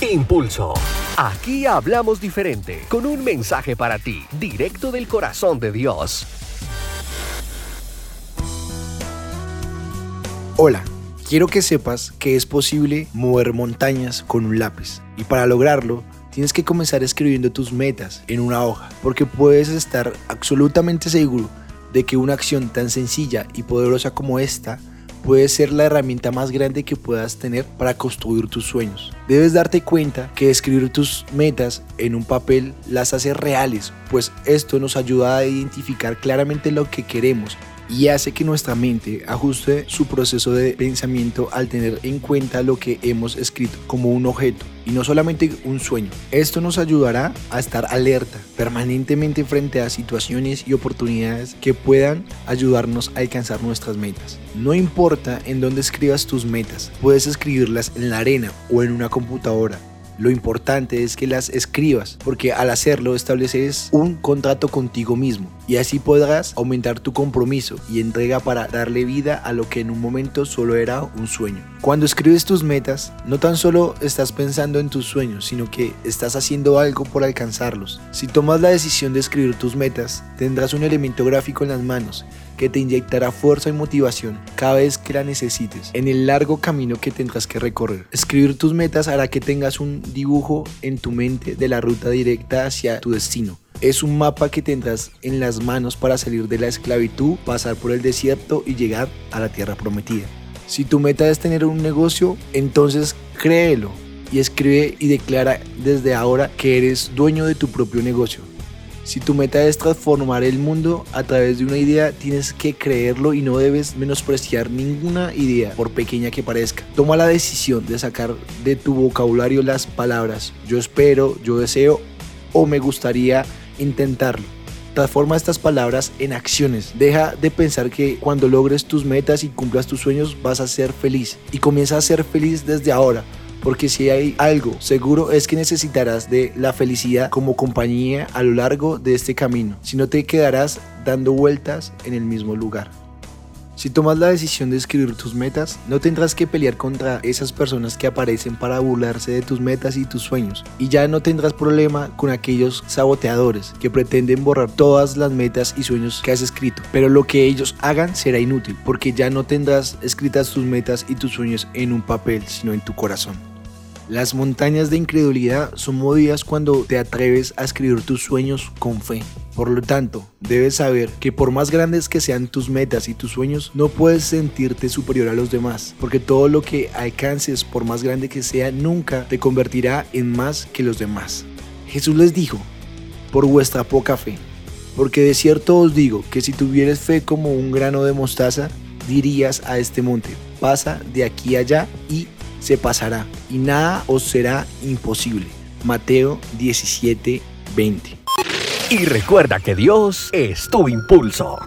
Impulso. Aquí hablamos diferente, con un mensaje para ti, directo del corazón de Dios. Hola, quiero que sepas que es posible mover montañas con un lápiz. Y para lograrlo, tienes que comenzar escribiendo tus metas en una hoja, porque puedes estar absolutamente seguro de que una acción tan sencilla y poderosa como esta puede ser la herramienta más grande que puedas tener para construir tus sueños. Debes darte cuenta que escribir tus metas en un papel las hace reales, pues esto nos ayuda a identificar claramente lo que queremos y hace que nuestra mente ajuste su proceso de pensamiento al tener en cuenta lo que hemos escrito como un objeto y no solamente un sueño. Esto nos ayudará a estar alerta permanentemente frente a situaciones y oportunidades que puedan ayudarnos a alcanzar nuestras metas. No importa en dónde escribas tus metas, puedes escribirlas en la arena o en una computadora lo importante es que las escribas, porque al hacerlo estableces un contrato contigo mismo y así podrás aumentar tu compromiso y entrega para darle vida a lo que en un momento solo era un sueño. Cuando escribes tus metas, no tan solo estás pensando en tus sueños, sino que estás haciendo algo por alcanzarlos. Si tomas la decisión de escribir tus metas, tendrás un elemento gráfico en las manos que te inyectará fuerza y motivación cada vez que la necesites en el largo camino que tendrás que recorrer. Escribir tus metas hará que tengas un dibujo en tu mente de la ruta directa hacia tu destino. Es un mapa que tendrás en las manos para salir de la esclavitud, pasar por el desierto y llegar a la tierra prometida. Si tu meta es tener un negocio, entonces créelo y escribe y declara desde ahora que eres dueño de tu propio negocio. Si tu meta es transformar el mundo a través de una idea, tienes que creerlo y no debes menospreciar ninguna idea, por pequeña que parezca. Toma la decisión de sacar de tu vocabulario las palabras yo espero, yo deseo o me gustaría intentarlo. Transforma estas palabras en acciones. Deja de pensar que cuando logres tus metas y cumplas tus sueños vas a ser feliz. Y comienza a ser feliz desde ahora porque si hay algo seguro es que necesitarás de la felicidad como compañía a lo largo de este camino, si no te quedarás dando vueltas en el mismo lugar. Si tomas la decisión de escribir tus metas, no tendrás que pelear contra esas personas que aparecen para burlarse de tus metas y tus sueños. Y ya no tendrás problema con aquellos saboteadores que pretenden borrar todas las metas y sueños que has escrito. Pero lo que ellos hagan será inútil, porque ya no tendrás escritas tus metas y tus sueños en un papel, sino en tu corazón. Las montañas de incredulidad son movidas cuando te atreves a escribir tus sueños con fe. Por lo tanto, debes saber que por más grandes que sean tus metas y tus sueños, no puedes sentirte superior a los demás, porque todo lo que alcances, por más grande que sea, nunca te convertirá en más que los demás. Jesús les dijo, por vuestra poca fe, porque de cierto os digo que si tuvieres fe como un grano de mostaza, dirías a este monte, pasa de aquí allá y se pasará y nada os será imposible. Mateo 17, 20. Y recuerda que Dios es tu impulso.